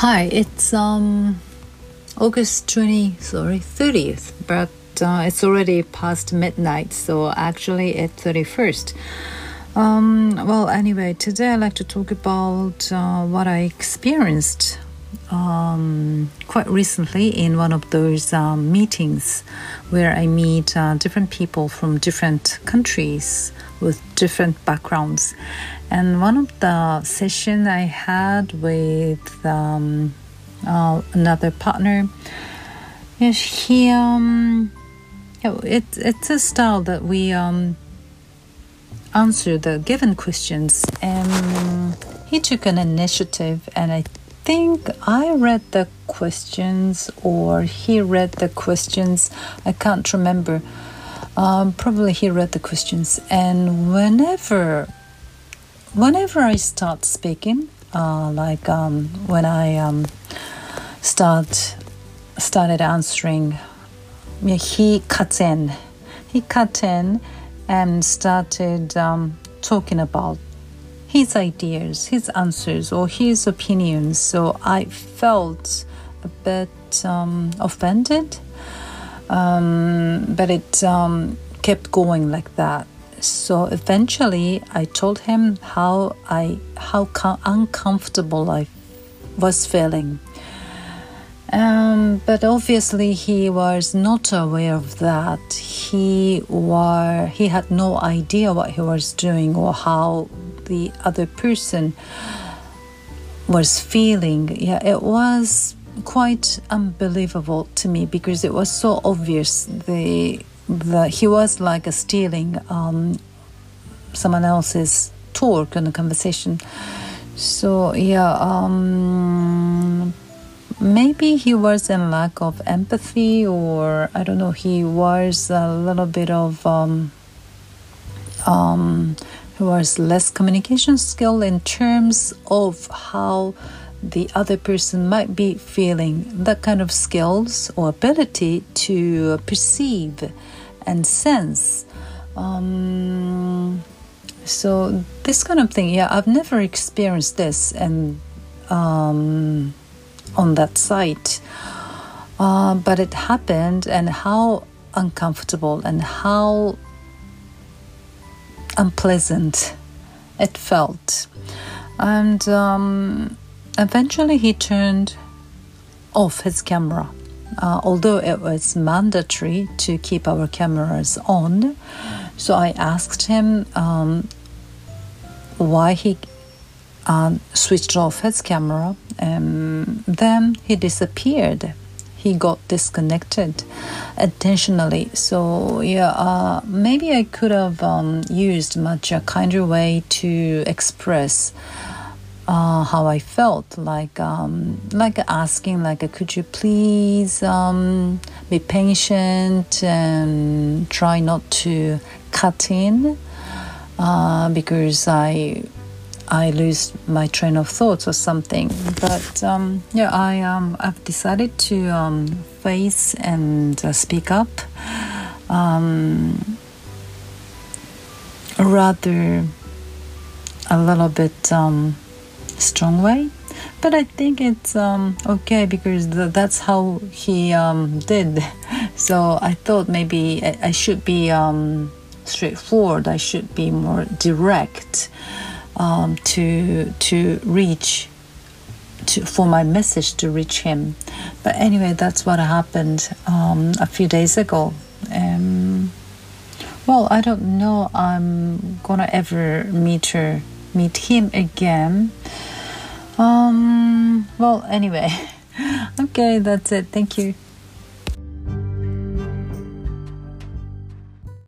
Hi, it's um August 20, sorry, 30th, but uh, it's already past midnight, so actually it's 31st. Um, well, anyway, today I'd like to talk about uh, what I experienced um, quite recently in one of those um, meetings where I meet uh, different people from different countries with different backgrounds. And one of the session I had with um, uh, another partner, yes, he um, it, it's a style that we um, answer the given questions, and he took an initiative, and I think I read the questions or he read the questions. I can't remember. Um, probably he read the questions, and whenever whenever I start speaking, uh, like um, when I um, start started answering, he cut in. He cut in and started um, talking about his ideas, his answers, or his opinions. So I felt a bit um, offended, um, but it um, kept going like that so eventually I told him how I how com- uncomfortable I was feeling. Um, but obviously he was not aware of that. He were he had no idea what he was doing or how the other person was feeling. Yeah, it was quite unbelievable to me because it was so obvious the the, he was like stealing um, someone else's talk and conversation. So yeah, um, maybe he was in lack of empathy, or I don't know. He was a little bit of um, he was less communication skill in terms of how the other person might be feeling. That kind of skills or ability to perceive and sense. Um, so this kind of thing, yeah, I've never experienced this and um, on that site, uh, but it happened, and how uncomfortable and how unpleasant it felt, and um, eventually he turned off his camera uh, although it was mandatory to keep our cameras on. So I asked him um, why he uh, switched off his camera. and then he disappeared. He got disconnected intentionally. So yeah, uh, maybe I could have um, used much a kinder way to express uh, how I felt, like um, like asking, like, could you please um, be patient and try not to cut in, uh, because I I lose my train of thoughts or something. But um, yeah, I um, I've decided to um, face and uh, speak up. Um, rather a little bit um, strong way but I think it's um, okay because the, that's how he did. So I thought maybe I, I should be straightforward. I should be more direct um, to to reach to for my message to reach him. But anyway, that's what happened um, a few days ago. Um, well, I don't know. I'm gonna ever meet her, meet him again. Um, well, anyway. okay, that's it. Thank you.